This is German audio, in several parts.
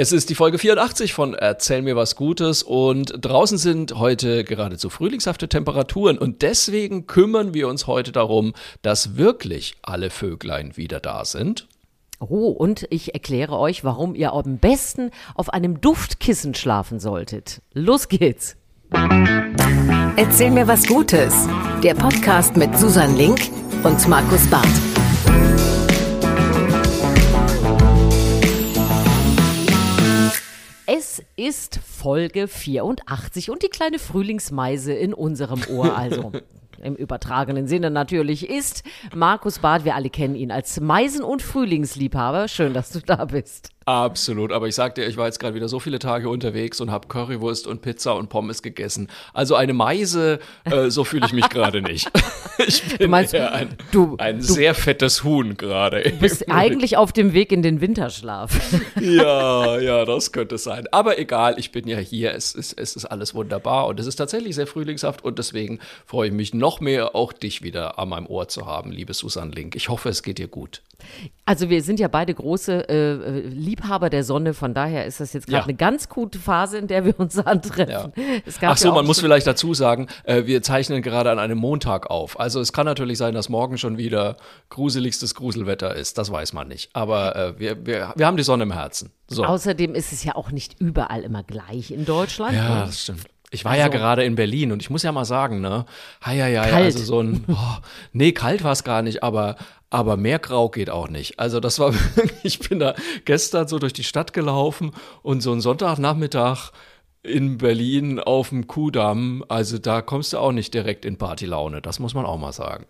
Es ist die Folge 84 von Erzähl mir was Gutes und draußen sind heute geradezu frühlingshafte Temperaturen und deswegen kümmern wir uns heute darum, dass wirklich alle Vöglein wieder da sind. Oh, und ich erkläre euch, warum ihr am besten auf einem Duftkissen schlafen solltet. Los geht's! Erzähl mir was Gutes. Der Podcast mit Susan Link und Markus Barth. Es ist Folge 84 und die kleine Frühlingsmeise in unserem Ohr, also im übertragenen Sinne natürlich, ist Markus Barth. Wir alle kennen ihn als Meisen- und Frühlingsliebhaber. Schön, dass du da bist. Absolut, aber ich sag dir, ich war jetzt gerade wieder so viele Tage unterwegs und habe Currywurst und Pizza und Pommes gegessen. Also eine Meise, äh, so fühle ich mich gerade nicht. Ich bin Du meinst, ein, du- ein du- sehr fettes Huhn gerade. Du bist eigentlich auf dem Weg in den Winterschlaf. Ja, ja, das könnte sein. Aber egal, ich bin ja hier. Es ist, es ist alles wunderbar und es ist tatsächlich sehr frühlingshaft und deswegen freue ich mich noch mehr, auch dich wieder an meinem Ohr zu haben, liebe Susan Link. Ich hoffe, es geht dir gut. Also wir sind ja beide große äh, äh, Liebhaber der Sonne, von daher ist das jetzt gerade Ja. eine ganz gute Phase, in der wir uns antreffen. Gab Ach so, ja man muss vielleicht dazu sagen, äh, wir zeichnen gerade an einem Montag auf. Also es kann natürlich sein, dass morgen schon wieder gruseligstes Gruselwetter ist. Das weiß man nicht. Aber äh, wir, wir, wir haben die Sonne im Herzen. So. Außerdem ist es ja auch nicht überall immer gleich in Deutschland. Ja, das stimmt. Ich war ja Also- gerade in Berlin und ich muss ja mal sagen, ne, ja, ja, ja, also so ein, oh, nee, kalt war es gar nicht, aber, aber mehr grau geht auch nicht. Also das war ich bin da gestern so durch die Stadt gelaufen und so ein Sonntagnachmittag in Berlin auf dem Kudamm, also da kommst du auch nicht direkt in Partylaune, das muss man auch mal sagen.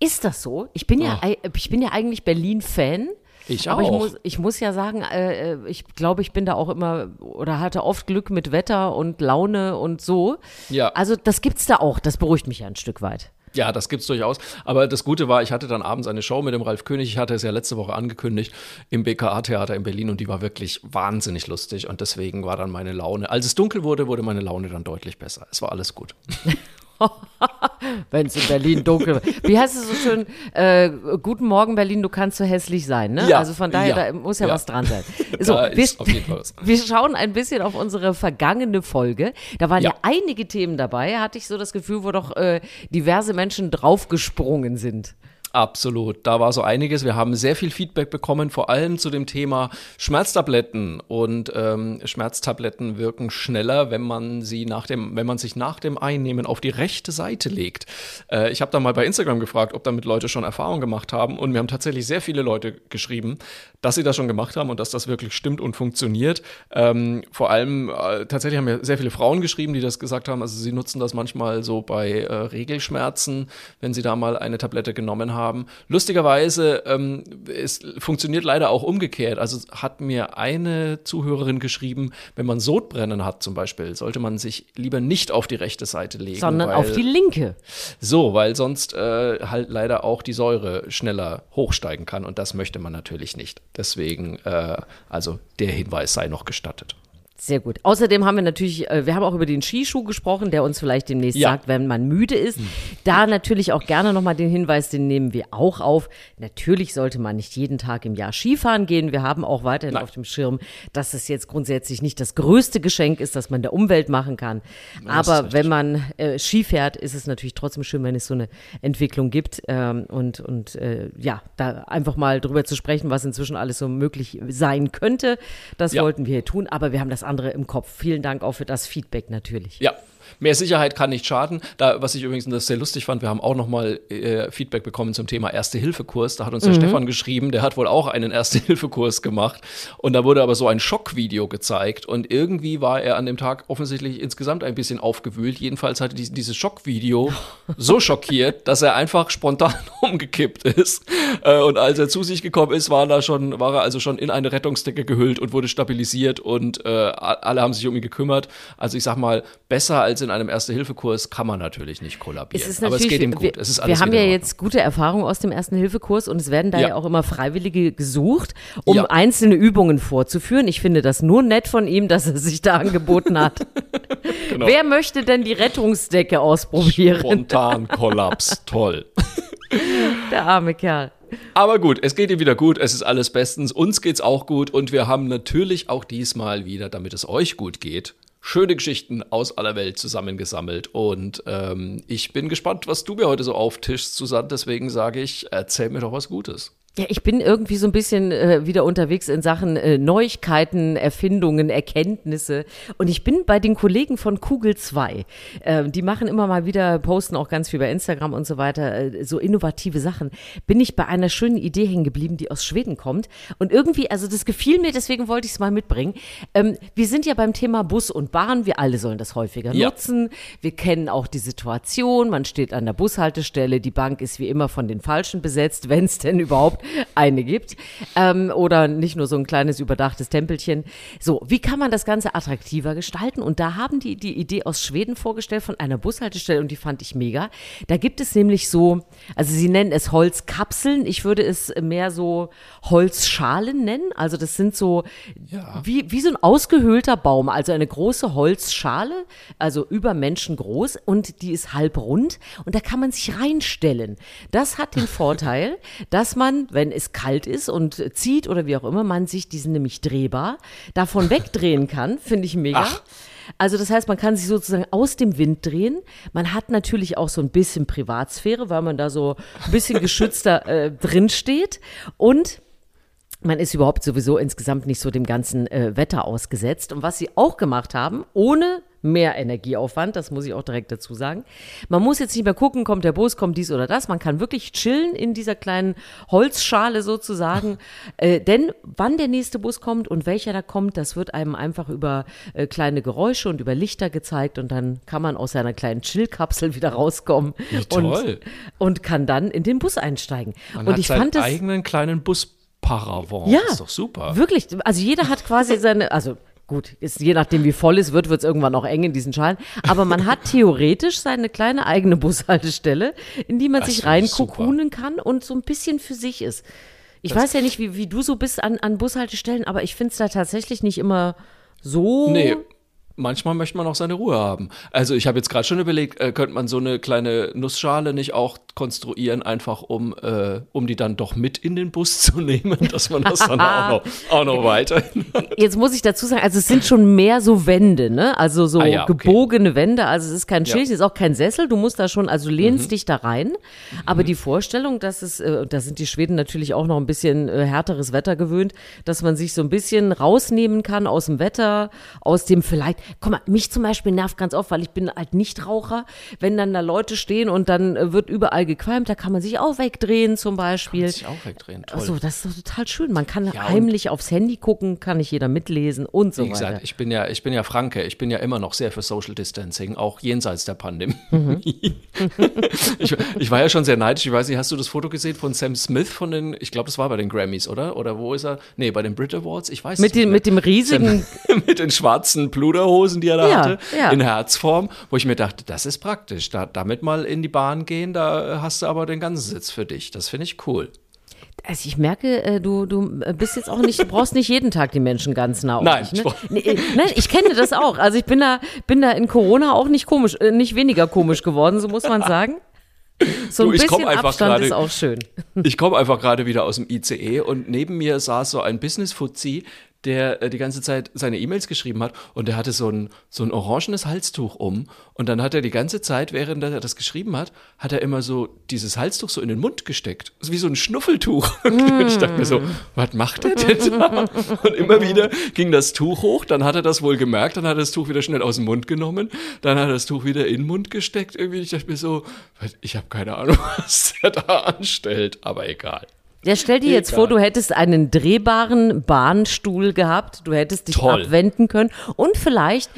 Ist das so? Ich bin ja, ei- ich bin ja eigentlich Berlin-Fan. Ich Aber ich auch. muss, ich muss ja sagen, äh, äh, ich glaube, ich bin da auch immer oder hatte oft Glück mit Wetter und Laune und so. Ja. Also das gibt's da auch. Das beruhigt mich ja ein Stück weit. Ja, das gibt's durchaus. Aber das Gute war, ich hatte dann abends eine Show mit dem Ralf König. Ich hatte es ja letzte Woche angekündigt im BKA-Theater in Berlin und die war wirklich wahnsinnig lustig und deswegen war dann meine Laune. Als es dunkel wurde, wurde meine Laune dann deutlich besser. Es war alles gut. Wenn es in Berlin dunkel wird. Wie heißt es so schön? Äh, Guten Morgen, Berlin, du kannst so hässlich sein. Ne? Ja, also von daher, ja, da muss ja, ja. was dran sein. So, wir, wir schauen ein bisschen auf unsere vergangene Folge. Da waren ja, Ja. einige Themen dabei, hatte ich so das Gefühl, wo doch äh, diverse Menschen draufgesprungen sind. Absolut, da war so einiges. Wir haben sehr viel Feedback bekommen, vor allem zu dem Thema Schmerztabletten. Und ähm, Schmerztabletten wirken schneller, wenn man sie nach dem, wenn man sich nach dem Einnehmen auf die rechte Seite legt. Äh, ich habe da mal bei Instagram gefragt, ob damit Leute schon Erfahrung gemacht haben. Und mir haben tatsächlich sehr viele Leute geschrieben, dass sie das schon gemacht haben und dass das wirklich stimmt und funktioniert. Ähm, vor allem äh, tatsächlich haben mir sehr viele Frauen geschrieben, die das gesagt haben. Also sie nutzen das manchmal so bei äh, Regelschmerzen, wenn sie da mal eine Tablette genommen haben. Lustigerweise, ähm, es funktioniert leider auch umgekehrt. Also hat mir eine Zuhörerin geschrieben, wenn man Sodbrennen hat zum Beispiel, sollte man sich lieber nicht auf die rechte Seite legen. Sondern weil, auf die linke. So, weil sonst äh, halt leider auch die Säure schneller hochsteigen kann und das möchte man natürlich nicht. Deswegen, äh, also der Hinweis sei noch gestattet. Sehr gut. Außerdem haben wir natürlich, äh, wir haben auch über den Skischuh gesprochen, der uns vielleicht demnächst Ja. sagt, wenn man müde ist. Da natürlich auch gerne nochmal den Hinweis, den nehmen wir auch auf. Natürlich sollte man nicht jeden Tag im Jahr Skifahren gehen. Wir haben auch weiterhin Nein. auf dem Schirm, dass es jetzt grundsätzlich nicht das größte Geschenk ist, das man der Umwelt machen kann. ist Aber wenn man äh, Ski fährt, ist es natürlich trotzdem schön, wenn es so eine Entwicklung gibt. Ähm, und und äh, ja, da einfach mal drüber zu sprechen, was inzwischen alles so möglich sein könnte, das Ja. wollten wir hier tun. Aber wir haben das andere im Kopf. Vielen Dank auch für das Feedback natürlich. Ja. Mehr Sicherheit kann nicht schaden. Da, was ich übrigens das sehr lustig fand, wir haben auch nochmal äh, Feedback bekommen zum Thema Erste-Hilfe-Kurs. Da hat uns der Stefan geschrieben, der hat wohl auch einen Erste-Hilfe-Kurs gemacht. Und da wurde aber so ein Schockvideo gezeigt. Und irgendwie war er an dem Tag offensichtlich insgesamt ein bisschen aufgewühlt. Jedenfalls hatte dies, dieses Schockvideo so schockiert, dass er einfach spontan umgekippt ist. Äh, und als er zu sich gekommen ist, war, er schon, war er also schon in eine Rettungsdecke gehüllt und wurde stabilisiert. Und äh, alle haben sich um ihn gekümmert. Also ich sag mal, besser als in einem Erste-Hilfe-Kurs kann man natürlich nicht kollabieren. Es ist Aber es geht ihm gut. Wir, wir haben ja jetzt gute Erfahrungen aus dem ersten Hilfekurs und es werden da ja, Ja. auch immer Freiwillige gesucht, um Ja. einzelne Übungen vorzuführen. Ich finde das nur nett von ihm, dass er sich da angeboten hat. Genau. Wer möchte denn die Rettungsdecke ausprobieren? Spontan Kollaps. Toll. Der arme Kerl. Aber gut, es geht ihm wieder gut, es ist alles bestens, uns geht's auch gut und wir haben natürlich auch diesmal wieder, damit es euch gut geht, schöne Geschichten aus aller Welt zusammengesammelt. Und ähm, ich bin gespannt, was du mir heute so auftischst, Susanne. Deswegen sage ich, erzähl mir doch was Gutes. Ja, ich bin irgendwie so ein bisschen äh, wieder unterwegs in Sachen äh, Neuigkeiten, Erfindungen, Erkenntnisse. Und ich bin bei den Kollegen von Kugel 2. Äh, die machen immer mal wieder, posten auch ganz viel bei Instagram und so weiter, äh, so innovative Sachen. Bin ich bei einer schönen Idee hängen geblieben, die aus Schweden kommt. Und irgendwie, also das gefiel mir, deswegen wollte ich es mal mitbringen. Ähm, wir sind ja beim Thema Bus und Bahn. Wir alle sollen das häufiger Ja. nutzen. Wir kennen auch die Situation. Man steht an der Bushaltestelle. Die Bank ist wie immer von den Falschen besetzt, wenn es denn überhaupt eine gibt. Ähm, oder nicht nur so ein kleines überdachtes Tempelchen. So, wie kann man das Ganze attraktiver gestalten? Und da haben die die Idee aus Schweden vorgestellt von einer Bushaltestelle und die fand ich mega. Da gibt es nämlich so, also sie nennen es Holzkapseln. Ich würde es mehr so Holzschalen nennen. Also das sind so wie, wie so ein ausgehöhlter Baum, also eine große Holzschale, also über Menschen groß und die ist halb rund und da kann man sich reinstellen. Das hat den Vorteil, dass man, wenn es kalt ist und zieht oder wie auch immer, man sich diesen nämlich drehbar davon wegdrehen kann, finde ich mega. Ach. Also das heißt, man kann sich sozusagen aus dem Wind drehen. Man hat natürlich auch so ein bisschen Privatsphäre, weil man da so ein bisschen geschützter äh, drin steht und man ist überhaupt sowieso insgesamt nicht so dem ganzen äh, Wetter ausgesetzt. Und was sie auch gemacht haben, ohne mehr Energieaufwand, das muss ich auch direkt dazu sagen. Man muss jetzt nicht mehr gucken, kommt der Bus, kommt dies oder das. Man kann wirklich chillen in dieser kleinen Holzschale sozusagen. äh, denn wann der nächste Bus kommt und welcher da kommt, das wird einem einfach über äh, kleine Geräusche und über Lichter gezeigt und dann kann man aus seiner kleinen Chillkapsel wieder rauskommen toll. und, und kann dann in den Bus einsteigen. Man und hat ich seinen fand das eigenen kleinen Bus-Paravent. ja, ist doch super. Wirklich, also jeder hat quasi seine, also gut, ist je nachdem wie voll es wird, wird es irgendwann auch eng in diesen Schalen. Aber man hat theoretisch seine kleine eigene Bushaltestelle, in die man Das sich reinkokunen kann und so ein bisschen für sich ist. Ich weiß ja nicht, wie, wie du so bist an, an Bushaltestellen, aber ich finde es da tatsächlich nicht immer so. Nee. Manchmal möchte man auch seine Ruhe haben. Also ich habe jetzt gerade schon überlegt, äh, könnte man so eine kleine Nussschale nicht auch konstruieren, einfach um, äh, um die dann doch mit in den Bus zu nehmen, dass man das dann auch noch, auch noch weiterhin Jetzt muss ich dazu sagen, also es sind schon mehr so Wände, ne? Also so Ah ja, okay. gebogene Wände. Also es ist kein Ja. Schild, es ist auch kein Sessel. Du musst da schon, also lehnst Mhm. dich da rein. Aber die Vorstellung, dass es, äh, da sind die Schweden natürlich auch noch ein bisschen äh, härteres Wetter gewöhnt, dass man sich so ein bisschen rausnehmen kann aus dem Wetter, aus dem vielleicht, guck mal, mich zum Beispiel nervt ganz oft, weil ich bin halt Nichtraucher, wenn dann da Leute stehen und dann äh, wird überall gequalmt, da kann man sich auch wegdrehen zum Beispiel. sich auch wegdrehen. Toll. Also, das ist doch total schön. Man kann und- heimlich aufs Handy gucken, kann nicht jeder mitlesen und so Wie weiter. gesagt, ich bin ja, ich bin ja Franke, ich bin ja immer noch sehr für Social Distancing, auch jenseits der Pandemie. Mhm. ich, ich war ja schon sehr neidisch. Ich weiß nicht, hast du das Foto gesehen von Sam Smith von den, ich glaube, das war bei den Grammys, oder? Oder wo ist er? Nee, bei den Brit Awards, ich weiß Mit nicht. dem, mehr. mit dem riesigen, Sam, mit den schwarzen Pluderhosen, die er da Ja, hatte, ja. in Herzform, wo ich mir dachte, das ist praktisch. Da, damit mal in die Bahn gehen, da hast du aber den ganzen Sitz für dich. Das finde ich cool. also ich merke, äh, du, du bist jetzt auch nicht, du brauchst nicht jeden Tag die Menschen ganz nah auf Nein, dich, ne? ich- Nee, äh, Nein, ich kenne das auch. Also ich bin da, bin da in Corona auch nicht komisch, äh, nicht weniger komisch geworden, so muss man sagen. So ein Du, ich bisschen Abstand gerade- ist auch schön. Ich komme einfach gerade wieder aus dem ICE und neben mir saß so ein Business-Fuzzi, der äh, die ganze Zeit seine E-Mails geschrieben hat und der hatte so ein, so ein orangenes Halstuch um und dann hat er die ganze Zeit, während er das geschrieben hat, hat er immer so dieses Halstuch so in den Mund gesteckt. Wie so ein Schnuffeltuch. Und ich dachte mir so, was macht der denn da? Und immer wieder ging das Tuch hoch, dann hat er das wohl gemerkt, dann hat er das Tuch wieder schnell aus dem Mund genommen, dann hat er das Tuch wieder in den Mund gesteckt. Irgendwie, ich dachte mir so, ich habe keine Ahnung, was der da anstellt, aber egal. Ja, stell dir jetzt Egal. vor, du hättest einen drehbaren Bahnstuhl gehabt, du hättest dich Toll. abwenden können und vielleicht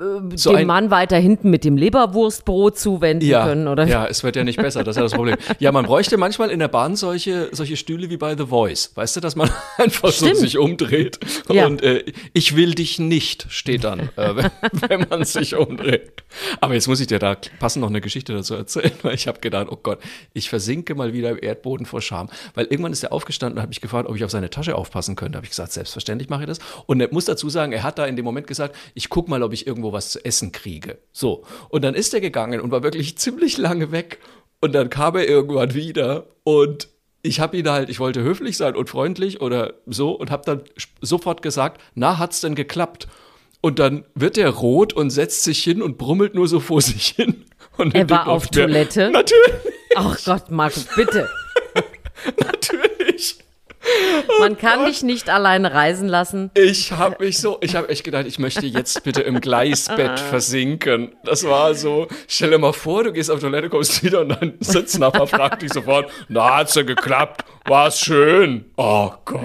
äh, So dem Mann weiter hinten mit dem Leberwurstbrot zuwenden Ja, können, oder? ja, es wird ja nicht besser, das ist ja das Problem. Ja, man bräuchte manchmal in der Bahn solche, solche Stühle wie bei The Voice. Weißt du, dass man einfach so Stimmt. sich umdreht Ja. und äh, ich will dich nicht, steht dann, äh, wenn, wenn man sich umdreht. Aber jetzt muss ich dir da passend noch eine Geschichte dazu erzählen, weil ich habe gedacht, oh Gott, ich versinke mal wieder im Erdboden vor Scham. Weil irgendwann ist er aufgestanden und hat mich gefragt, ob ich auf seine Tasche aufpassen könnte. habe ich gesagt, selbstverständlich mache ich das. Und er muss dazu sagen, er hat da in dem Moment gesagt, ich guck mal, ob ich irgendwo was zu essen kriege. So. Und dann ist er gegangen und war wirklich ziemlich lange weg. Und dann kam er irgendwann wieder und ich habe ihn halt, ich wollte höflich sein und freundlich oder so und habe dann sofort gesagt, na, hat's denn geklappt? Und dann wird er rot und setzt sich hin und brummelt nur so vor sich hin. Und er war auf Toilette? Natürlich. Ach Gott, Markus, bitte. Natürlich. Man kann dich nicht alleine reisen lassen. Ich habe mich so, ich habe echt gedacht, ich möchte jetzt bitte im Gleisbett versinken. Das war so, stell dir mal vor, du gehst auf Toilette, kommst wieder und dein Sitznachbar fragt dich sofort, na, hat's ja geklappt, war's schön. Oh Gott.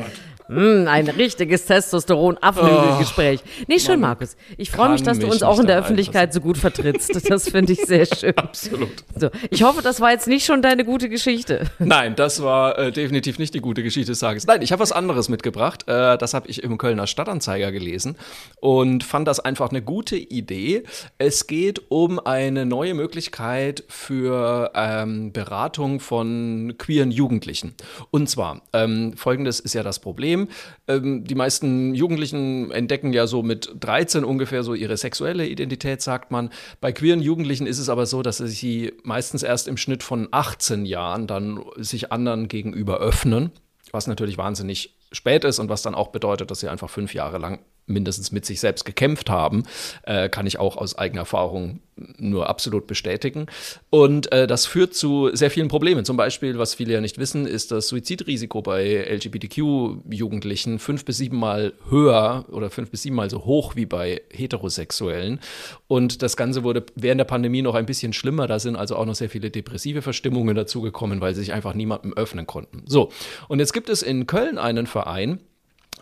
Mm, ein richtiges Testosteron-Abnügelgespräch. Oh, nee, schön, Mann, Markus. Ich freue mich, dass du uns auch in der Öffentlichkeit so gut vertrittst. Das finde ich sehr schön. Absolut. So, ich hoffe, das war jetzt nicht schon deine gute Geschichte. Nein, das war äh, definitiv nicht die gute Geschichte des Tages. Nein, ich habe was anderes mitgebracht. Äh, das habe ich im Kölner Stadtanzeiger gelesen und fand das einfach eine gute Idee. Es geht um eine neue Möglichkeit für ähm, Beratung von queeren Jugendlichen. Und zwar, ähm, folgendes ist ja das Problem. Problem. Ähm, die meisten Jugendlichen entdecken ja so mit 13 ungefähr so ihre sexuelle Identität, sagt man. Bei queeren Jugendlichen ist es aber so, dass sie meistens erst im Schnitt von 18 Jahren dann sich anderen gegenüber öffnen, was natürlich wahnsinnig spät ist und was dann auch bedeutet, dass sie einfach fünf Jahre lang mindestens mit sich selbst gekämpft haben, äh, kann ich auch aus eigener Erfahrung nur absolut bestätigen. Und äh, das führt zu sehr vielen Problemen. Zum Beispiel, was viele ja nicht wissen, ist das Suizidrisiko bei LGBTQ-Jugendlichen fünf bis siebenmal höher oder fünf bis siebenmal so hoch wie bei Heterosexuellen. Und das Ganze wurde während der Pandemie noch ein bisschen schlimmer. Da sind also auch noch sehr viele depressive Verstimmungen dazugekommen, weil sie sich einfach niemandem öffnen konnten. So, und jetzt gibt es in Köln einen Verein,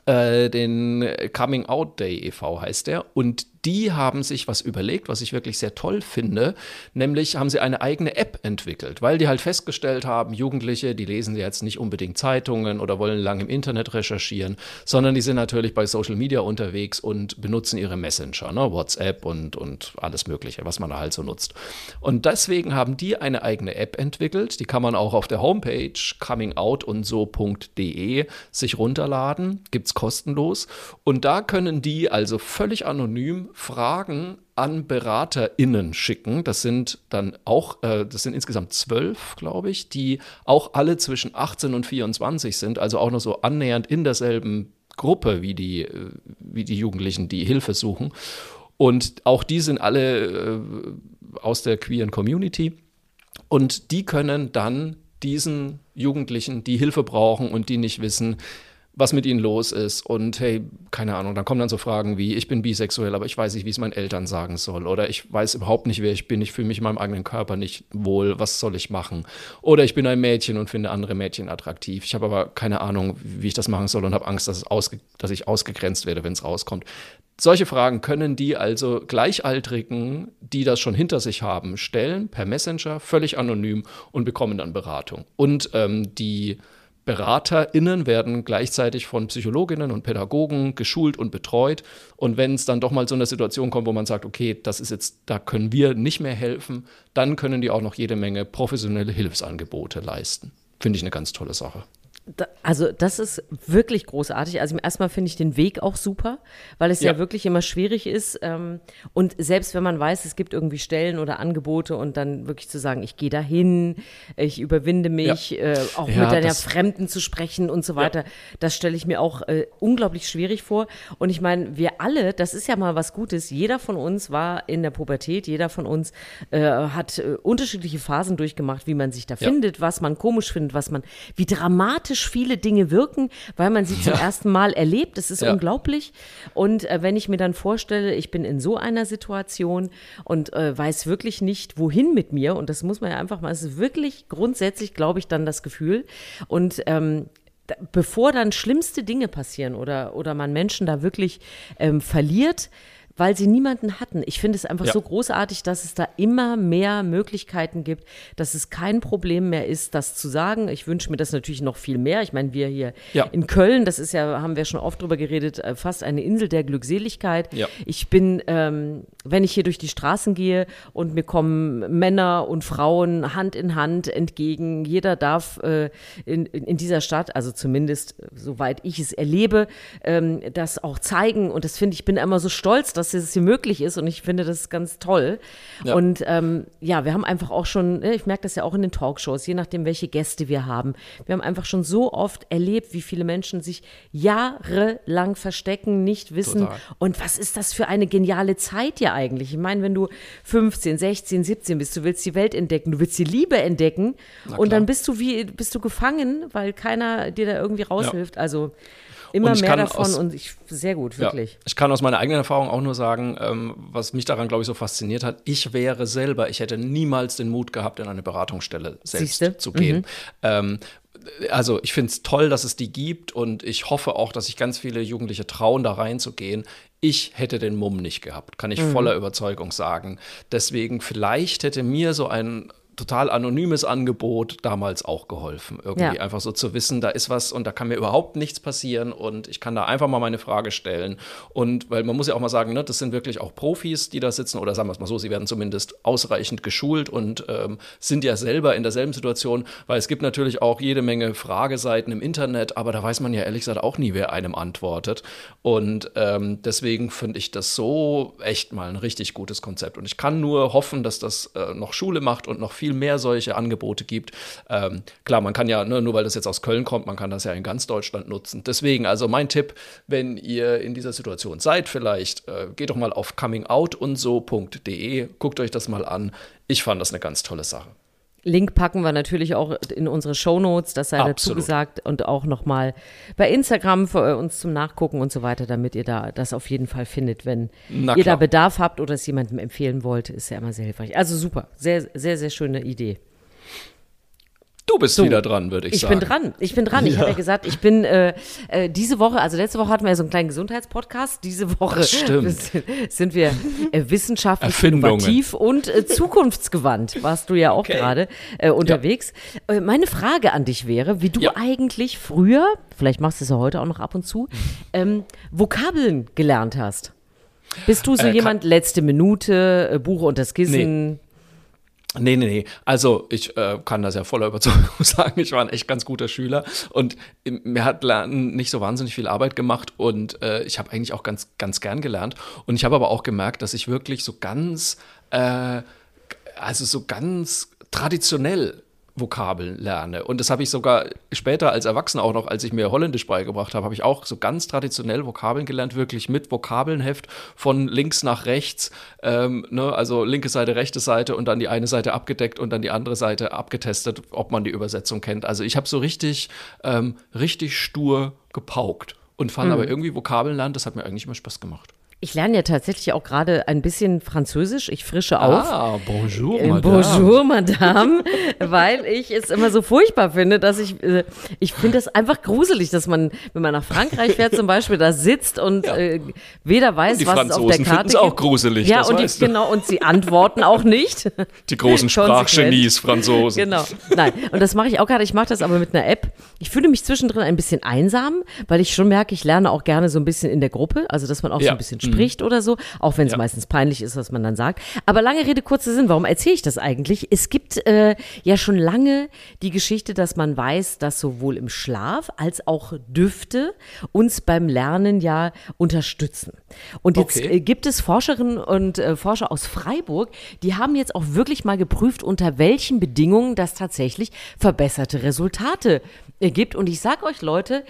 den Coming Out Day e.V. heißt der. Und die haben sich was überlegt, was ich wirklich sehr toll finde, nämlich haben sie eine eigene App entwickelt, weil die halt festgestellt haben, Jugendliche, die lesen jetzt nicht unbedingt Zeitungen oder wollen lang im Internet recherchieren, sondern die sind natürlich bei Social Media unterwegs und benutzen ihre Messenger, ne, WhatsApp und, und alles Mögliche, was man da halt so nutzt. Und deswegen haben die eine eigene App entwickelt, die kann man auch auf der Homepage comingout und so.de sich runterladen, gibt es kostenlos. Und da können die also völlig anonym Fragen an BeraterInnen schicken. Das sind dann auch, äh, das sind insgesamt zwölf, glaube ich, die auch alle zwischen 18 und 24 sind, also auch noch so annähernd in derselben Gruppe wie die, äh, wie die Jugendlichen, die Hilfe suchen. Und auch die sind alle äh, aus der queeren Community. Und die können dann diesen Jugendlichen, die Hilfe brauchen und die nicht wissen, was mit ihnen los ist. Und hey, keine Ahnung, dann kommen dann so Fragen wie, ich bin bisexuell, aber ich weiß nicht, wie es meinen Eltern sagen soll. Oder ich weiß überhaupt nicht, wer ich bin, ich fühle mich in meinem eigenen Körper nicht wohl, was soll ich machen? Oder ich bin ein Mädchen und finde andere Mädchen attraktiv. Ich habe aber keine Ahnung, wie ich das machen soll und habe Angst, dass, dass ich ausgegrenzt werde, wenn es rauskommt. Solche Fragen können die also Gleichaltrigen, die das schon hinter sich haben, stellen per Messenger, völlig anonym und bekommen dann Beratung. Und ähm, die BeraterInnen werden gleichzeitig von Psychologinnen und Pädagogen geschult und betreut. Und wenn es dann doch mal zu einer Situation kommt, wo man sagt, okay, das ist jetzt, da können wir nicht mehr helfen, dann können die auch noch jede Menge professionelle Hilfsangebote leisten. Finde ich eine ganz tolle Sache also das ist wirklich großartig. Also erstmal finde ich den Weg auch super, weil es ja, ja wirklich immer schwierig ist. Ähm, und selbst wenn man weiß, es gibt irgendwie Stellen oder Angebote und dann wirklich zu sagen, ich gehe dahin, ich überwinde mich, ja. äh, auch ja, mit einer Fremden zu sprechen und so weiter, das stelle ich mir auch äh, unglaublich schwierig vor. Und ich meine, wir alle, das ist ja mal was Gutes. Jeder von uns war in der Pubertät, jeder von uns äh, hat äh, unterschiedliche Phasen durchgemacht, wie man sich da findet, was man komisch findet, was man, wie dramatisch dramatisch viele Dinge wirken, weil man sie zum ersten Mal erlebt. Das ist ja. unglaublich. Und äh, wenn ich mir dann vorstelle, ich bin in so einer Situation und äh, weiß wirklich nicht, wohin mit mir, und das muss man ja einfach mal, es ist wirklich grundsätzlich, glaube ich, dann das Gefühl. Und ähm, bevor dann schlimmste Dinge passieren oder, oder man Menschen da wirklich ähm, verliert, weil sie niemanden hatten. Ich finde es einfach ja. so großartig, dass es da immer mehr Möglichkeiten gibt, dass es kein Problem mehr ist, das zu sagen. Ich wünsche mir das natürlich noch viel mehr. Ich meine, wir hier ja. in Köln, das ist ja, haben wir schon oft drüber geredet, äh, fast eine Insel der Glückseligkeit. Ja. Ich bin ähm, wenn ich hier durch die Straßen gehe und mir kommen Männer und Frauen Hand in Hand entgegen. Jeder darf äh, in, in dieser Stadt, also zumindest äh, soweit ich es erlebe, ähm, das auch zeigen. Und das finde ich, bin immer so stolz, dass es hier möglich ist. Und ich finde das ganz toll. Ja. Und ähm, ja, wir haben einfach auch schon, ne, ich merke das ja auch in den Talkshows, je nachdem, welche Gäste wir haben. Wir haben einfach schon so oft erlebt, wie viele Menschen sich jahrelang verstecken, nicht wissen. Total. Und was ist das für eine geniale Zeit ja eigentlich? Ich meine, wenn du 15, 16, 17 bist, du willst die Welt entdecken, du willst die Liebe entdecken und dann bist du wie, bist du gefangen, weil keiner dir da irgendwie raushilft. Ja. Also immer mehr davon aus, und ich, sehr gut, wirklich. Ja, ich kann aus meiner eigenen Erfahrung auch nur sagen, ähm, was mich daran, glaube ich, so fasziniert hat, ich wäre selber, ich hätte niemals den Mut gehabt, in eine Beratungsstelle selbst Siehste? zu gehen. Mhm. Ähm, also ich finde es toll, dass es die gibt und ich hoffe auch, dass sich ganz viele Jugendliche trauen, da reinzugehen. Ich hätte den Mumm nicht gehabt, kann ich mhm. voller Überzeugung sagen. Deswegen vielleicht hätte mir so ein total anonymes Angebot damals auch geholfen. Irgendwie ja. einfach so zu wissen, da ist was und da kann mir überhaupt nichts passieren und ich kann da einfach mal meine Frage stellen. Und weil man muss ja auch mal sagen, ne, das sind wirklich auch Profis, die da sitzen oder sagen wir es mal so, sie werden zumindest ausreichend geschult und ähm, sind ja selber in derselben Situation, weil es gibt natürlich auch jede Menge Frageseiten im Internet, aber da weiß man ja ehrlich gesagt auch nie, wer einem antwortet. Und ähm, deswegen finde ich das so echt mal ein richtig gutes Konzept. Und ich kann nur hoffen, dass das äh, noch Schule macht und noch viel mehr solche Angebote gibt. Ähm, klar, man kann ja, ne, nur weil das jetzt aus Köln kommt, man kann das ja in ganz Deutschland nutzen. Deswegen, also mein Tipp, wenn ihr in dieser Situation seid, vielleicht äh, geht doch mal auf comingoutundso.de, guckt euch das mal an. Ich fand das eine ganz tolle Sache. Link packen wir natürlich auch in unsere Shownotes, das sei Absolut. dazu gesagt und auch nochmal bei Instagram für uns zum Nachgucken und so weiter, damit ihr da das auf jeden Fall findet, wenn ihr da Bedarf habt oder es jemandem empfehlen wollt, ist ja immer sehr hilfreich. Also super, sehr, sehr, sehr schöne Idee. Du bist so, wieder dran, würde ich, ich sagen. Ich bin dran. Ich bin dran. Ja. Ich habe ja gesagt, ich bin äh, äh, diese Woche, also letzte Woche hatten wir ja so einen kleinen Gesundheitspodcast. Diese Woche sind wir äh, wissenschaftlich innovativ und äh, zukunftsgewandt, warst du ja auch okay. gerade äh, unterwegs. Ja. Äh, meine Frage an dich wäre, wie du ja. eigentlich früher, vielleicht machst du es ja heute auch noch ab und zu, ähm, Vokabeln gelernt hast. Bist du so jemand, letzte Minute, Buch und das Kissen? Nee. Nee, nee, nee. Also ich äh, kann das ja voller Überzeugung sagen. Ich war ein echt ganz guter Schüler und mir hat Lernen nicht so wahnsinnig viel Arbeit gemacht und äh, ich habe eigentlich auch ganz, ganz gern gelernt. Und ich habe aber auch gemerkt, dass ich wirklich so ganz, äh, also so ganz traditionell Vokabeln lerne. Und das habe ich sogar später als Erwachsener auch noch, als ich mir Holländisch beigebracht habe, habe ich auch so ganz traditionell Vokabeln gelernt, wirklich mit Vokabelnheft von links nach rechts, ähm, ne, also linke Seite, rechte Seite und dann die eine Seite abgedeckt und dann die andere Seite abgetestet, ob man die Übersetzung kennt. Also ich habe so richtig, ähm, richtig stur gepaukt und fand mhm. aber irgendwie Vokabeln lernen, das hat mir eigentlich immer Spaß gemacht. Ich lerne ja tatsächlich auch gerade ein bisschen Französisch. Ich frische auf. Ah, bonjour, äh, madame. Bonjour, madame. weil ich es immer so furchtbar finde, dass ich, äh, ich finde es einfach gruselig, dass man, wenn man nach Frankreich fährt zum Beispiel, da sitzt und ja. äh, weder weiß, was es auf der Karte ist. auch gruselig, Ja, und die, genau, und sie antworten auch nicht. Die großen Sprachgenies, Franzosen. Genau. Nein, und das mache ich auch gerade. Ich mache das aber mit einer App. Ich fühle mich zwischendrin ein bisschen einsam, weil ich schon merke, ich lerne auch gerne so ein bisschen in der Gruppe, also dass man auch ja. so ein bisschen spricht mhm. oder so, auch wenn es ja. meistens peinlich ist, was man dann sagt. Aber lange Rede, kurzer Sinn, warum erzähle ich das eigentlich? Es gibt äh, ja schon lange die Geschichte, dass man weiß, dass sowohl im Schlaf als auch Düfte uns beim Lernen ja unterstützen. Und jetzt okay. äh, gibt es Forscherinnen und äh, Forscher aus Freiburg, die haben jetzt auch wirklich mal geprüft, unter welchen Bedingungen das tatsächlich verbesserte Resultate gibt. Und ich sage euch, Leute,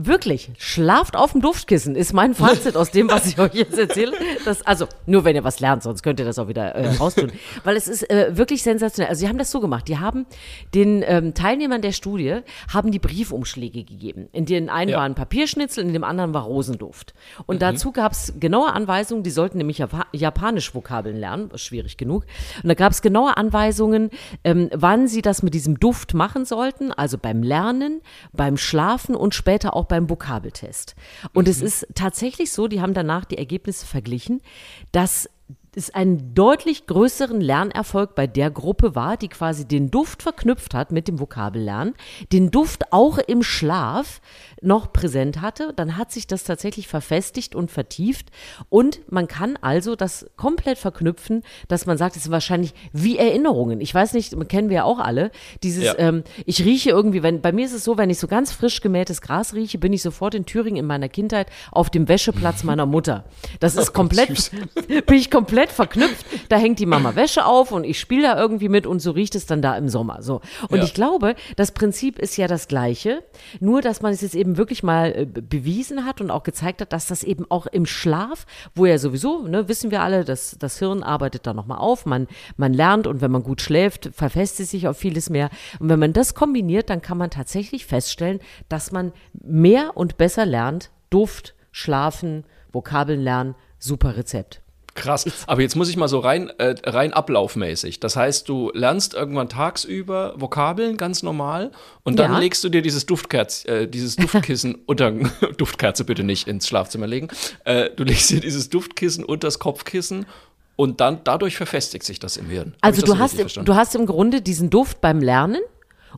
Wirklich, schlaft auf dem Duftkissen, ist mein Fazit aus dem, was ich euch jetzt erzähle. Das, also, nur wenn ihr was lernt, sonst könnt ihr das auch wieder äh, raustun. Weil es ist äh, wirklich sensationell. Also, sie haben das so gemacht. Die haben den ähm, Teilnehmern der Studie, haben die Briefumschläge gegeben. In denen einen ja. waren Papierschnitzel, in dem anderen war Rosenduft. Und mhm. dazu gab es genaue Anweisungen, die sollten nämlich Jap Japanisch Vokabeln lernen, schwierig genug. Und da gab es genaue Anweisungen, ähm, wann sie das mit diesem Duft machen sollten, also beim Lernen, beim Schlafen und später auch beim Vokabeltest. Und mhm. es ist tatsächlich so, die haben danach die Ergebnisse verglichen, dass es einen deutlich größeren Lernerfolg bei der Gruppe war, die quasi den Duft verknüpft hat mit dem Vokabellernen, den Duft auch im Schlaf noch präsent hatte. Dann hat sich das tatsächlich verfestigt und vertieft. Und man kann also das komplett verknüpfen, dass man sagt, es sind wahrscheinlich wie Erinnerungen. Ich weiß nicht, kennen wir ja auch alle. Dieses, Ja. ähm, ich rieche irgendwie, wenn, bei mir ist es so, wenn ich so ganz frisch gemähtes Gras rieche, bin ich sofort in Thüringen in meiner Kindheit auf dem Wäscheplatz meiner Mutter. Das ist komplett, bin ich komplett verknüpft. Da hängt die Mama Wäsche auf und ich spiele da irgendwie mit und so riecht es dann da im Sommer. So. Und Ja. ich glaube, das Prinzip ist ja das gleiche, nur dass man es jetzt eben wirklich mal äh, be- bewiesen hat und auch gezeigt hat, dass das eben auch im Schlaf, wo ja sowieso, ne, wissen wir alle, dass das Hirn arbeitet da nochmal auf, man, man lernt und wenn man gut schläft, verfestigt sich auf vieles mehr. Und wenn man das kombiniert, dann kann man tatsächlich feststellen, dass man mehr und besser lernt. Duft, Schlafen, Vokabeln lernen, super Rezept. Krass. Aber jetzt muss ich mal so rein, äh, rein ablaufmäßig. Das heißt, du lernst irgendwann tagsüber Vokabeln ganz normal und dann Ja. legst du dir dieses Duftkerz, äh, dieses Duftkissen unter Duftkerze bitte nicht ins Schlafzimmer legen. Äh, du legst dir dieses Duftkissen unter das Kopfkissen und dann dadurch verfestigt sich das im Hirn. Hab Also du hast, du hast im Grunde diesen Duft beim Lernen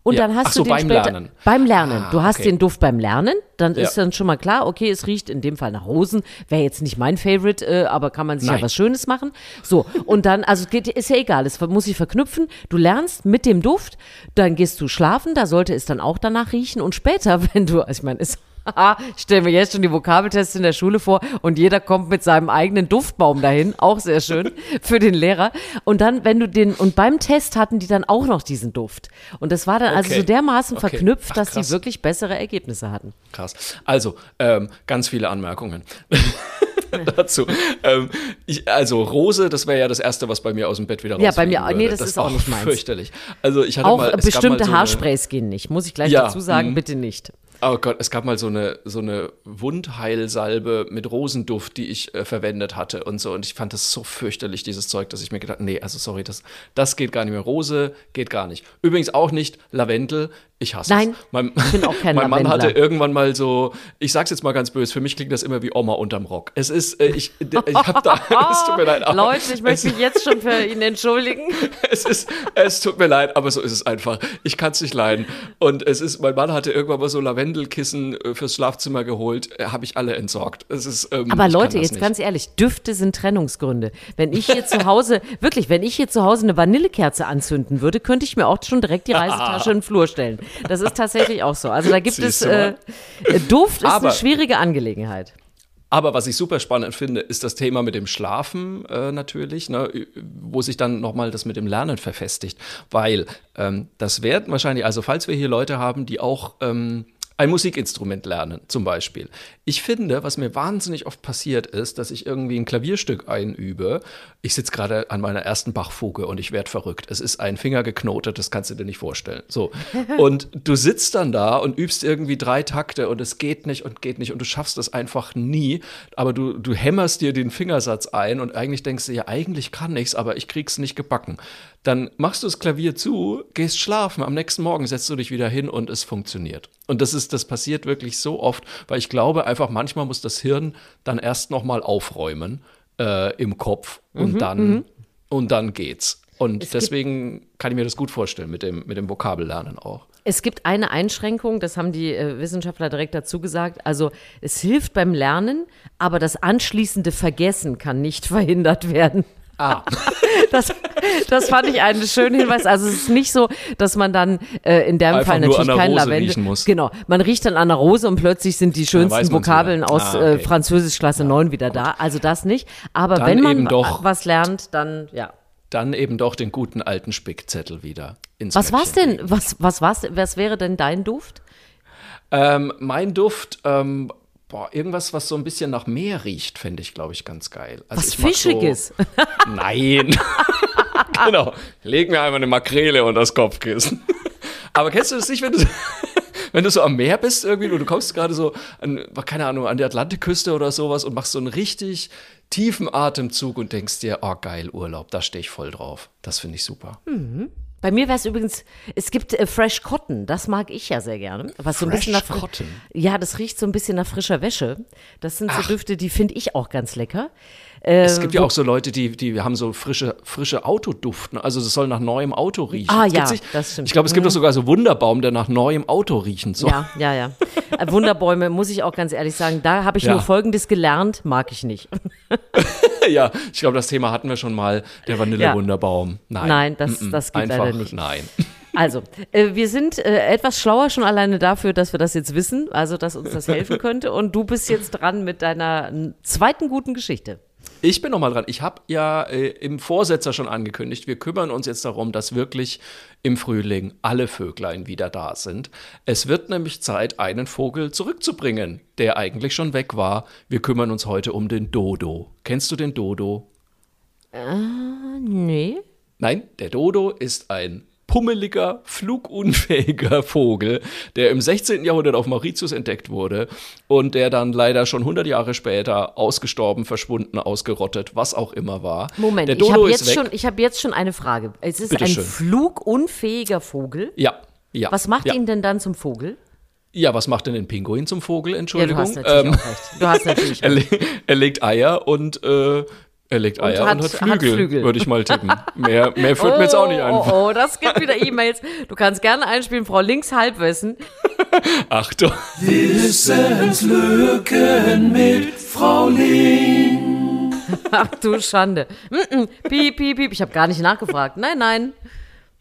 und Ja. dann hast Ach so, du den beim später Lernen. beim Lernen. Ah, du hast okay. den Duft beim Lernen, dann ist Ja. dann schon mal klar, okay, es riecht in dem Fall nach Rosen, wäre jetzt nicht mein Favorite, äh, aber kann man sich ja Nein. was Schönes machen. So, und dann, also es geht, ist ja egal, es muss sich verknüpfen. Du lernst mit dem Duft, dann gehst du schlafen, da sollte es dann auch danach riechen und später, wenn du, also ich meine, es ich stelle mir jetzt schon die Vokabeltests in der Schule vor und jeder kommt mit seinem eigenen Duftbaum dahin, auch sehr schön für den Lehrer. Und dann, wenn du den, und beim Test hatten die dann auch noch diesen Duft. Und das war dann also Okay. so dermaßen Okay. verknüpft, Ach, dass krass. die wirklich bessere Ergebnisse hatten. Krass. Also, ähm, ganz viele Anmerkungen. dazu. Ähm, ich, also Rose, das wäre ja das Erste, was bei mir aus dem Bett wieder Ja, bei mir- rausfliegen nee, würde. das ist auch nicht meins. fürchterlich. Also ich hatte Auch mal, bestimmte mal so Haarsprays gehen nicht, muss ich gleich Ja, dazu sagen, mhm. bitte nicht. Oh Gott, es gab mal so eine, so eine Wundheilsalbe mit Rosenduft, die ich äh, verwendet hatte und so. Und ich fand das so fürchterlich, dieses Zeug, dass ich mir gedacht nee, also sorry, das, das geht gar nicht mehr. Rose geht gar nicht. Übrigens auch nicht Lavendel. Ich hasse Nein, es. Mein, ich bin auch kein mein Mann Lavendler. hatte irgendwann mal so, ich sag's jetzt mal ganz böse, für mich klingt das immer wie Oma unterm Rock. Es ist, äh, ich, ich hab da, es tut mir leid. aber Leute, ich möchte mich jetzt schon für ihn entschuldigen. es ist, es tut mir leid, aber so ist es einfach. Ich kann es nicht leiden. Und es ist, mein Mann hatte irgendwann mal so Lavendelkissen äh, fürs Schlafzimmer geholt, äh, habe ich alle entsorgt. Es ist, ähm, Aber Leute, jetzt nicht. ganz ehrlich, Düfte sind Trennungsgründe. Wenn ich hier zu Hause, wirklich, wenn ich hier zu Hause eine Vanillekerze anzünden würde, könnte ich mir auch schon direkt die Reisetasche in den Flur stellen. Das ist tatsächlich auch so. Also da gibt es, Siehst mal. äh, Duft ist Aber- eine schwierige Angelegenheit. Aber was ich super spannend finde, ist das Thema mit dem Schlafen äh, natürlich, ne, wo sich dann nochmal das mit dem Lernen verfestigt. Weil ähm, das werden wahrscheinlich, also falls wir hier Leute haben, die auch ähm, ein Musikinstrument lernen, zum Beispiel. Ich finde, was mir wahnsinnig oft passiert ist, dass ich irgendwie ein Klavierstück einübe. Ich sitze gerade an meiner ersten Bachfuge und ich werde verrückt. Es ist ein Finger geknotet, das kannst du dir nicht vorstellen. So. Und du sitzt dann da und übst irgendwie drei Takte und es geht nicht und geht nicht und du schaffst es einfach nie. Aber du, du hämmerst dir den Fingersatz ein und eigentlich denkst du, ja, eigentlich kann ich's, aber ich krieg's nicht gebacken. Dann machst du das Klavier zu, gehst schlafen, am nächsten Morgen setzt du dich wieder hin und es funktioniert. Und das ist, das passiert wirklich so oft, weil ich glaube einfach, manchmal muss das Hirn dann erst noch mal aufräumen äh, im Kopf und dann und dann geht's. Und deswegen kann ich mir das gut vorstellen mit dem mit dem Vokabellernen auch. Es gibt eine Einschränkung, das haben die äh, Wissenschaftler direkt dazu gesagt. Also es hilft beim Lernen, aber das anschließende Vergessen kann nicht verhindert werden. Ah, Das, das fand ich einen schönen Hinweis. Also es ist nicht so, dass man dann äh, in dem Fall natürlich an der kein Rose Lavendel. riechen muss. Genau, man riecht dann an der Rose und plötzlich sind die schönsten Vokabeln aus Ah, okay. äh, Französisch Klasse 9 wieder da. Also das nicht. Aber Dann wenn man eben doch. was lernt, dann ja. dann eben doch den guten alten Spickzettel wieder ins Was war's denn? Was, was war's? Was wäre denn dein Duft? Ähm, mein Duft, ähm, boah, irgendwas, was so ein bisschen nach Meer riecht, fände ich, glaube ich, ganz geil. Also Was Fischiges. So, nein. genau. Leg mir einfach eine Makrele unter das Kopfkissen. Aber kennst du das nicht, wenn du, wenn du so am Meer bist irgendwie und du kommst gerade so, an, keine Ahnung, an die Atlantikküste oder sowas und machst so einen richtig tiefen Atemzug und denkst dir, oh geil, Urlaub, da stehe ich voll drauf. Das finde ich super. Bei mir wäre es übrigens, es gibt äh, Fresh Cotton, das mag ich ja sehr gerne. Was so ein bisschen nach, Cotton? Ja, das riecht so ein bisschen nach frischer Wäsche. Das sind so Düfte, die finde ich auch ganz lecker. Äh, Es gibt ja auch so Leute, die, die haben so frische, frische Autoduft. ne? Also es soll nach neuem Auto riechen. Ah, ja, sich- das stimmt. Ich glaube, es gibt doch sogar so Wunderbaum, der nach neuem Auto riechen soll. Ja, ja, ja. Äh, Wunderbäume, muss ich auch ganz ehrlich sagen, da habe ich Ja. nur Folgendes gelernt, mag ich nicht. ja, ich glaube, das Thema hatten wir schon mal, der Vanillewunderbaum. Nein, Nein, das- Mm-mm. das geht Einfach leider nicht. Nein. Also, äh, wir sind äh, etwas schlauer schon alleine dafür, dass wir das jetzt wissen, also dass uns das helfen könnte. Und du bist jetzt dran mit deiner zweiten guten Geschichte. Ich bin noch mal dran. Ich habe ja äh, im Vorsetzer schon angekündigt, wir kümmern uns jetzt darum, dass wirklich im Frühling alle Vöglein wieder da sind. Es wird nämlich Zeit, einen Vogel zurückzubringen, der eigentlich schon weg war. Wir kümmern uns heute um den Dodo. Kennst du den Dodo? Nee. Nein, der Dodo ist ein pummeliger, flugunfähiger Vogel, der im 16. Jahrhundert auf Mauritius entdeckt wurde und der dann leider schon 100 Jahre später ausgestorben, verschwunden, ausgerottet, was auch immer war. Moment, der ich habe jetzt, weg. schon, ich hab jetzt schon eine Frage. Es ist Bitte ein schön. flugunfähiger Vogel. Ja, ja. Was macht ja. ihn denn dann zum Vogel? Ja, was macht denn ein Pinguin zum Vogel? Ja, du Entschuldigung. hast natürlich Ähm, auch recht. Du hast natürlich er, recht. le er legt Eier und äh, er legt Eier hat- und hat Flügel, Flügel. würde ich mal tippen. Mehr, mehr führt mir jetzt auch nicht ein. Oh, oh, das gibt wieder E-Mails. Du kannst gerne einspielen, Frau Links Halbwissen. Achtung. Ach du Schande. Mm -mm. Piep, piep, piep. Ich habe gar nicht nachgefragt. Nein, nein.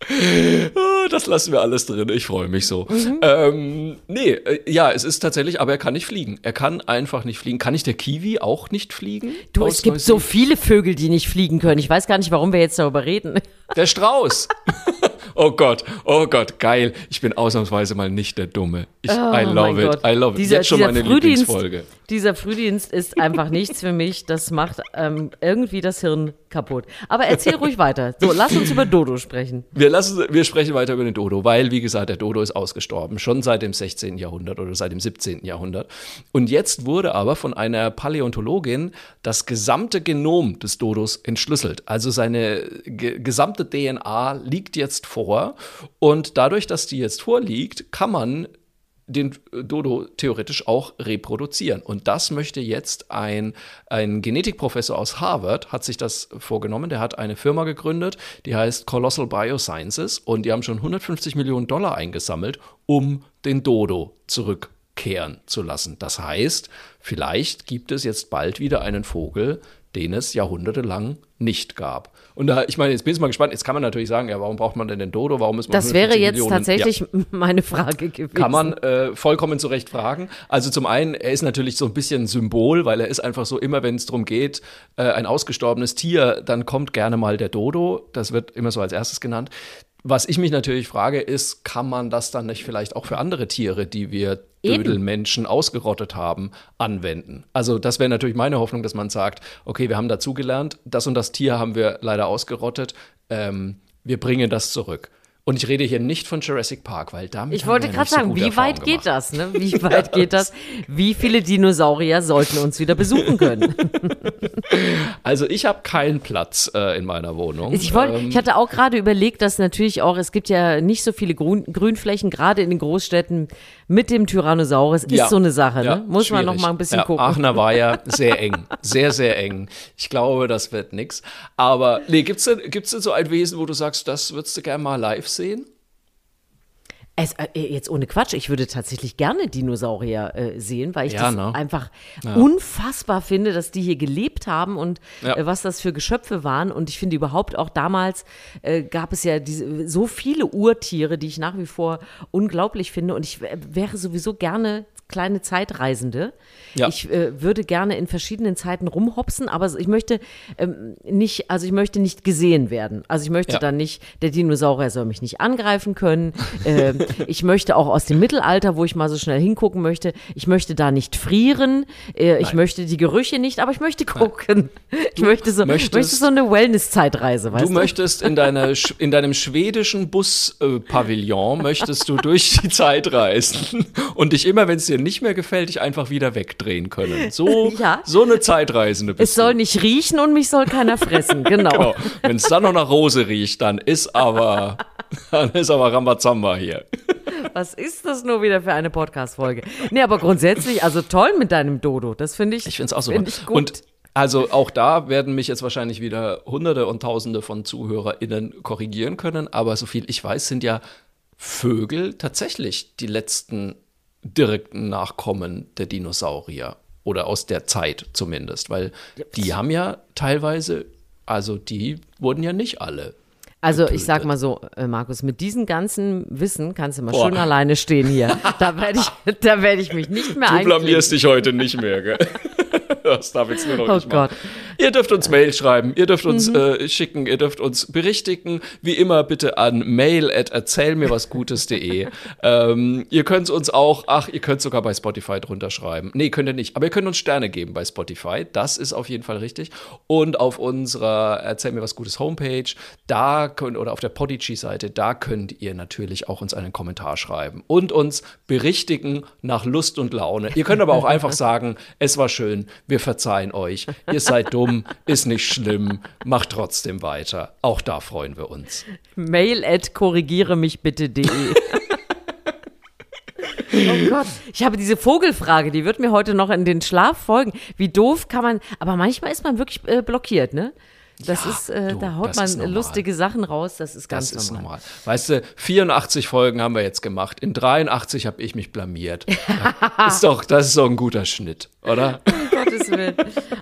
Ah, Das lassen wir alles drin. Ich freue mich so. Mhm. Ähm, nee, äh, ja, es ist tatsächlich, aber er kann nicht fliegen. Er kann einfach nicht fliegen. Kann ich der Kiwi auch nicht fliegen? Du, es gibt so viele Vögel, die nicht fliegen können. Ich weiß gar nicht, warum wir jetzt darüber reden. Der Strauß. oh Gott, oh Gott, geil. Ich bin ausnahmsweise mal nicht der Dumme. Ich, I Oh mein love it, Gott. I love it. Dieser, Jetzt schon meine Frühdienst, Lieblingsfolge. Dieser Frühdienst ist einfach nichts für mich. Das macht ähm, irgendwie das Hirn kaputt. Aber erzähl ruhig weiter. So, lass uns über Dodo sprechen. Wir, lassen, wir sprechen weiter über den Dodo, weil, wie gesagt, der Dodo ist ausgestorben, schon seit dem 16. Jahrhundert oder seit dem 17. Jahrhundert. Und jetzt wurde aber von einer Paläontologin das gesamte Genom des Dodos entschlüsselt. Also seine ge gesamte DNA liegt jetzt vor. Und dadurch, dass die jetzt vorliegt, kann man den Dodo theoretisch auch reproduzieren. Und das möchte jetzt ein, ein Genetikprofessor aus Harvard, hat sich das vorgenommen. Der hat eine Firma gegründet, die heißt Colossal Biosciences und die haben schon 150 Millionen Dollar eingesammelt, um den Dodo zurückkehren zu lassen. Das heißt, vielleicht gibt es jetzt bald wieder einen Vogel, den es jahrhundertelang nicht gab. Und da, ich meine, jetzt bin ich mal gespannt. Jetzt kann man natürlich sagen, ja, warum braucht man denn den Dodo? Warum ist man Das wäre 150 jetzt Millionen? Ja. tatsächlich meine Frage gewesen. Kann man äh, vollkommen zu Recht fragen. Also zum einen, er ist natürlich so ein bisschen Symbol, weil er ist einfach so, immer wenn es darum geht, äh, ein ausgestorbenes Tier, dann kommt gerne mal der Dodo. Das wird immer so als erstes genannt. Was ich mich natürlich frage, ist, kann man das dann nicht vielleicht auch für andere Tiere, die wir Eben. Dödelmenschen ausgerottet haben, anwenden? Also das wäre natürlich meine Hoffnung, dass man sagt, okay, wir haben dazugelernt, das und das Tier haben wir leider ausgerottet, ähm, wir bringen das zurück. Und ich rede hier nicht von Jurassic Park, weil damit Ich wollte gerade so sagen, wie weit geht das? Ne? Wie weit geht das? Wie viele Dinosaurier sollten uns wieder besuchen können? Also ich habe keinen Platz äh, in meiner Wohnung. Ich, wollte, Ähm, ich hatte auch gerade überlegt, dass natürlich auch, es gibt ja nicht so viele Grün, Grünflächen, gerade in den Großstädten mit dem Tyrannosaurus. Ist ja, so eine Sache, ja, ne? Muss man noch schwierig. mal ein bisschen ja, gucken. Aachener war ja sehr eng, sehr, sehr eng. Ich glaube, das wird nix. Aber nee, gibt's denn, gibt's denn so ein Wesen, wo du sagst, das würdest du gerne mal live sehen? Es, äh, jetzt ohne Quatsch, ich würde tatsächlich gerne Dinosaurier äh, sehen, weil ich Ja, das ne? einfach unfassbar finde, dass die hier gelebt haben und Ja. äh, was das für Geschöpfe waren. Und ich finde überhaupt auch damals äh, gab es ja diese, so viele Urtiere, die ich nach wie vor unglaublich finde. Und ich w- wäre sowieso gerne kleine Zeitreisende. Ja. Ich äh, würde gerne in verschiedenen Zeiten rumhopsen, aber ich möchte ähm, nicht, also ich möchte nicht gesehen werden. Also ich möchte Ja. dann nicht, der Dinosaurier soll mich nicht angreifen können. ähm, ich möchte auch aus dem Mittelalter, wo ich mal so schnell hingucken möchte, ich möchte da nicht frieren, äh, ich möchte die Gerüche nicht, aber ich möchte gucken. Ich möchte so, möchtest- möchte so eine Wellness-Zeitreise, weißt Du du? möchtest in, deiner, in deinem schwedischen Buspavillon, möchtest du durch die Zeit reisen und dich immer, wenn es dir nicht mehr gefällt, dich einfach wieder wegdrehen können. So, Ja. so eine Zeitreisende bist Es soll du. nicht riechen und mich soll keiner fressen, genau. Genau. Wenn es dann noch nach Rose riecht, dann ist aber Dann ist aber Rambazamba hier. Was ist das nur wieder für eine Podcast-Folge? Nee, aber grundsätzlich, also toll mit deinem Dodo. Das finde ich, Ich finde es auch ich gut. Und also auch da werden mich jetzt wahrscheinlich wieder Hunderte und Tausende von ZuhörerInnen korrigieren können, aber so viel ich weiß, sind ja Vögel tatsächlich die letzten direkten Nachkommen der Dinosaurier. Oder aus der Zeit zumindest, weil die haben ja teilweise, also die wurden ja nicht alle. Also ich sag getötet. mal so, äh, Markus, mit diesem ganzen Wissen kannst du mal Boah. schön alleine stehen hier. Da werde ich, da werde ich mich nicht mehr Du blamierst dich heute nicht mehr, gell? Das darf jetzt nur noch Oh nicht machen. Gott. Ihr dürft uns Mail schreiben, ihr dürft uns äh, schicken, ihr dürft uns berichtigen. Wie immer bitte an mail at erzählmirwasgutes.de. ähm, ihr könnt uns auch, ach, ihr könnt sogar bei Spotify drunter schreiben. Nee, könnt ihr nicht. Aber ihr könnt uns Sterne geben bei Spotify. Das ist auf jeden Fall richtig. Und auf unserer Erzähl mir was Gutes Homepage, da könnt, oder auf der Podigy-Seite, da könnt ihr natürlich auch uns einen Kommentar schreiben und uns berichtigen nach Lust und Laune. Ihr könnt aber auch einfach sagen, es war schön, wir verzeihen euch, ihr seid dumm, ist nicht schlimm, macht trotzdem weiter. Auch da freuen wir uns. Mail at korrigiere mich bitte.de. Oh Gott, ich habe diese Vogelfrage, die wird mir heute noch in den Schlaf folgen. Wie doof kann man, aber manchmal ist man wirklich äh, blockiert, ne? Das Ja, ist, äh, du, da haut man normal. lustige Sachen raus, das ist ganz Das ist normal. normal. Weißt du, 84 Folgen haben wir jetzt gemacht. In 83 habe ich mich blamiert. Ist doch, das ist doch ein guter Schnitt, oder? Gottes Willen.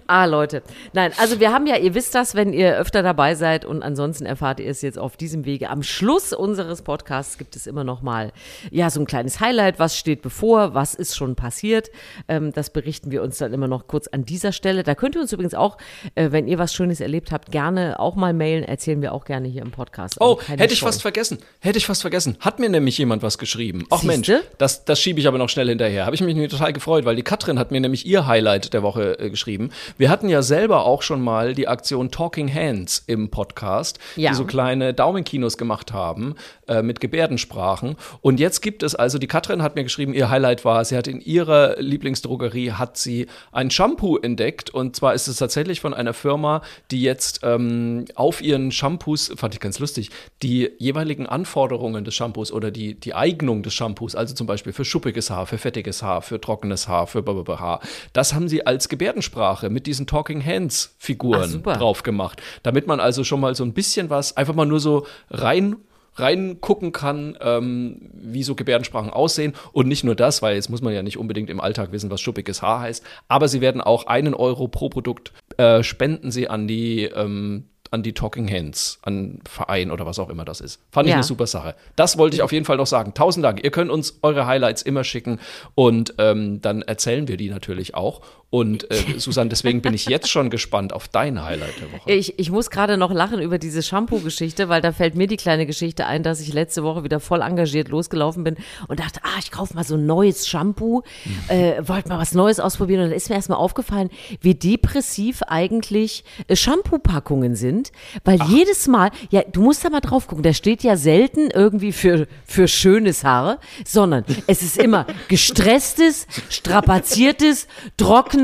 Ah, Leute. Nein, also wir haben ja, ihr wisst das, wenn ihr öfter dabei seid und ansonsten erfahrt ihr es jetzt auf diesem Wege. Am Schluss unseres Podcasts gibt es immer noch mal, ja, so ein kleines Highlight. Was steht bevor? Was ist schon passiert? Ähm, das berichten wir uns dann immer noch kurz an dieser Stelle. Da könnt ihr uns übrigens auch, äh, wenn ihr was Schönes erlebt habt, gerne auch mal mailen. Erzählen wir auch gerne hier im Podcast. Also Oh, keine hätte ich Scheu. fast vergessen. Hätte ich fast vergessen. Hat mir nämlich jemand was geschrieben. Ach Mensch, das, das schiebe ich aber noch schnell hinterher. Habe ich mich total gefreut, weil die Katrin hat mir nämlich ihr Highlight der Woche äh, geschrieben. Wir hatten ja selber auch schon mal die Aktion Talking Hands im Podcast, Ja. die so kleine Daumenkinos gemacht haben äh, mit Gebärdensprachen. Und jetzt gibt es also, die Katrin hat mir geschrieben, ihr Highlight war, sie hat in ihrer Lieblingsdrogerie hat sie ein Shampoo entdeckt. Und zwar ist es tatsächlich von einer Firma, die jetzt ähm, auf ihren Shampoos, fand ich ganz lustig, die jeweiligen Anforderungen des Shampoos oder die, die Eignung des Shampoos, also zum Beispiel für schuppiges Haar, für fettiges Haar, für trockenes Haar, für blablabla Haar, das haben sie als Gebärdensprache mit diesen Talking Hands Ach, Figuren super. drauf gemacht, damit man also schon mal so ein bisschen was, einfach mal nur so rein reingucken kann, ähm, wie so Gebärdensprachen aussehen. Und nicht nur das, weil jetzt muss man ja nicht unbedingt im Alltag wissen, was schuppiges Haar heißt. Aber sie werden auch einen Euro pro Produkt äh, spenden sie an die ähm, an die Talking Hands, an Verein oder was auch immer das ist. Fand ich Ja. eine super Sache. Das wollte ich auf jeden Fall noch sagen. Tausend Dank. Ihr könnt uns eure Highlights immer schicken und ähm, dann erzählen wir die natürlich auch. Und äh, Susanne, deswegen bin ich jetzt schon gespannt auf dein Highlight der Woche. Ich, ich muss gerade noch lachen über diese Shampoo-Geschichte, weil da fällt mir die kleine Geschichte ein, dass ich letzte Woche wieder voll engagiert losgelaufen bin und dachte, ah, ich kaufe mal so ein neues Shampoo, äh, wollte mal was Neues ausprobieren. Und dann ist mir erstmal aufgefallen, wie depressiv eigentlich äh, Shampoo-Packungen sind, weil jedes Mal, ja, du musst da mal drauf gucken, da steht ja selten irgendwie für, für schönes Haar, sondern es ist immer gestresstes, strapaziertes, trockenes,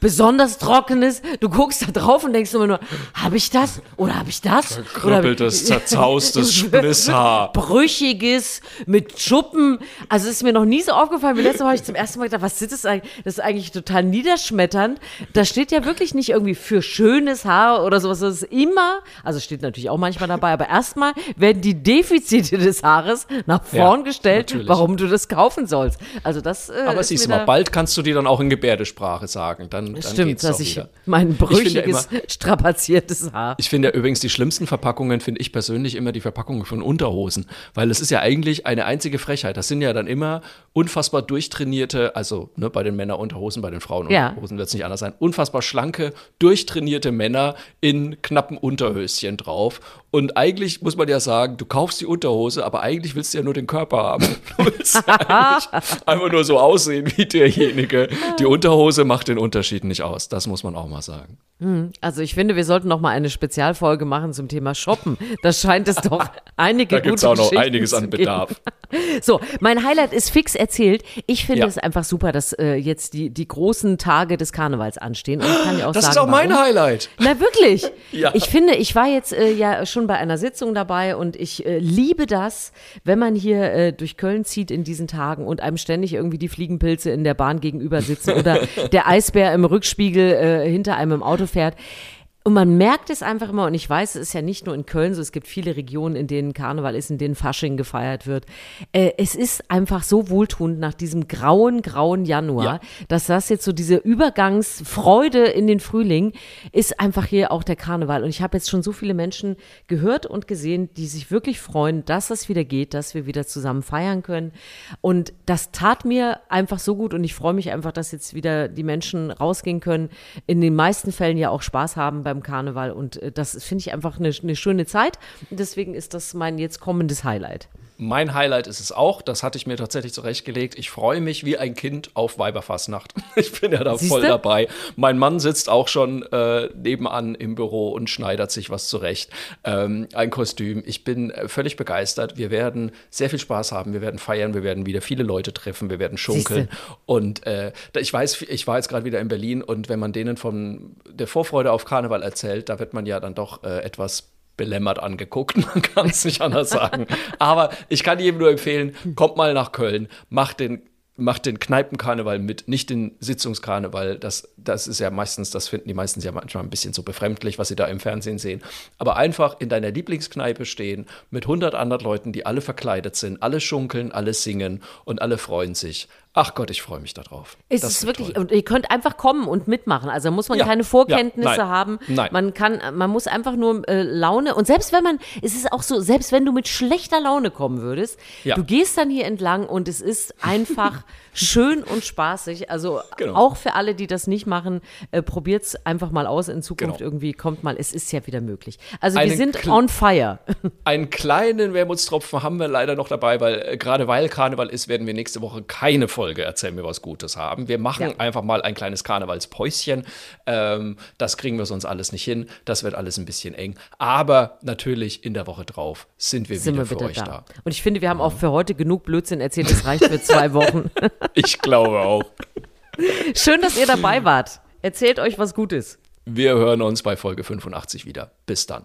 besonders trockenes. Du guckst da drauf und denkst immer nur, habe ich das oder habe ich das? Oder hab ich- Krüppeltes, zerzaustes Splisshaar. Brüchiges mit Schuppen. Also es ist mir noch nie so aufgefallen. Wie letztes Mal habe ich zum ersten Mal gedacht, was ist das eigentlich? Das ist eigentlich total niederschmetternd. Da steht ja wirklich nicht irgendwie für schönes Haar oder sowas. Das ist immer, also steht natürlich auch manchmal dabei, aber erstmal werden die Defizite des Haares nach vorn Ja, gestellt, natürlich. warum du das kaufen sollst. Also das äh, Aber siehst du mal, bald kannst du dir dann auch in Gebärdesprache sagen. Dann, dann Stimmt, geht's dass ich wieder. mein Ich finde ja brüchiges, strapaziertes Haar. Ich finde ja übrigens die schlimmsten Verpackungen, finde ich persönlich immer die Verpackungen von Unterhosen. Weil es ist ja eigentlich eine einzige Frechheit. Das sind ja dann immer unfassbar durchtrainierte, also ne, bei den Männern Unterhosen, bei den Frauen Ja. Unterhosen wird es nicht anders sein, unfassbar schlanke, durchtrainierte Männer in knappen Unterhöschen drauf. Und eigentlich muss man ja sagen, du kaufst die Unterhose, aber eigentlich willst du ja nur den Körper haben. Du willst ja eigentlich einfach nur so aussehen wie derjenige. Die Unterhose macht den Unterschied nicht aus. Das muss man auch mal sagen. Also ich finde, wir sollten noch mal eine Spezialfolge machen zum Thema Shoppen. Da scheint es doch einige Da gibt's gute auch noch einiges an. Bedarf. So, mein Highlight ist fix erzählt. Ich finde Ja. es einfach super, dass äh, jetzt die, die großen Tage des Karnevals anstehen. Und ich kann dir auch Das sagen, ist auch mein warum. Highlight. Na wirklich? Ja. Ich finde, ich war jetzt äh, ja schon bei einer Sitzung dabei und ich äh, liebe das, wenn man hier äh, durch Köln zieht in diesen Tagen und einem ständig irgendwie die Fliegenpilze in der Bahn gegenüber sitzen oder der Eisbär im Rückspiegel äh, hinter einem im Auto fährt. Und man merkt es einfach immer, und ich weiß, es ist ja nicht nur in Köln so, es gibt viele Regionen, in denen Karneval ist, in denen Fasching gefeiert wird. Äh, es ist einfach so wohltuend nach diesem grauen, grauen Januar, ja. dass das jetzt so diese Übergangsfreude in den Frühling ist einfach hier auch der Karneval. Und ich habe jetzt schon so viele Menschen gehört und gesehen, die sich wirklich freuen, dass es wieder geht, dass wir wieder zusammen feiern können. Und das tat mir einfach so gut und ich freue mich einfach, dass jetzt wieder die Menschen rausgehen können, in den meisten Fällen ja auch Spaß haben beim Karneval. Und äh, das finde ich einfach eine, eine schöne Zeit. Deswegen ist das mein jetzt kommendes Highlight. Mein Highlight ist es auch, das hatte ich mir tatsächlich zurechtgelegt. Ich freue mich wie ein Kind auf Weiberfassnacht. Ich bin ja da Siehste? voll dabei. Mein Mann sitzt auch schon äh, nebenan im Büro und schneidert sich was zurecht. Ähm, ein Kostüm. Ich bin äh, völlig begeistert. Wir werden sehr viel Spaß haben. Wir werden feiern. Wir werden wieder viele Leute treffen. Wir werden schunkeln. Siehste? Und äh, ich weiß, ich war jetzt gerade wieder in Berlin und wenn man denen von der Vorfreude auf Karneval erzählt, da wird man ja dann doch äh, etwas belämmert angeguckt, man kann es nicht anders sagen. Aber ich kann jedem nur empfehlen, kommt mal nach Köln, macht den macht den Kneipenkarneval mit, nicht den Sitzungskarneval. Das, das ist ja meistens, das finden die meisten ja manchmal ein bisschen so befremdlich, was sie da im Fernsehen sehen. Aber einfach in deiner Lieblingskneipe stehen mit 100 anderen Leuten, die alle verkleidet sind, alle schunkeln, alle singen und alle freuen sich. Ach Gott, ich freue mich darauf. Es ist wirklich, toll. und ihr könnt einfach kommen und mitmachen. Also muss man ja, keine Vorkenntnisse ja, nein, haben. Nein. Man kann, man muss einfach nur äh, Laune. Und selbst wenn man, es ist auch so, selbst wenn du mit schlechter Laune kommen würdest, ja. du gehst dann hier entlang und es ist einfach schön und spaßig. Also genau. auch für alle, die das nicht machen, äh, probiert es einfach mal aus in Zukunft genau. irgendwie. Kommt mal, es ist ja wieder möglich. Also Einen wir sind on fire. Einen kleinen Wermutstropfen haben wir leider noch dabei, weil äh, gerade weil Karneval ist, werden wir nächste Woche keine Folge Folge Erzähl mir was Gutes haben. Wir machen ja. einfach mal ein kleines Karnevalspäuschen. Ähm, das kriegen wir sonst alles nicht hin. Das wird alles ein bisschen eng. Aber natürlich in der Woche drauf sind wir sind wieder wir für euch da. da. Und ich finde, wir haben auch für heute genug Blödsinn erzählt. Es reicht für zwei Wochen. ich glaube auch. Schön, dass ihr dabei wart. Erzählt euch was Gutes. Wir hören uns bei Folge 85 wieder. Bis dann.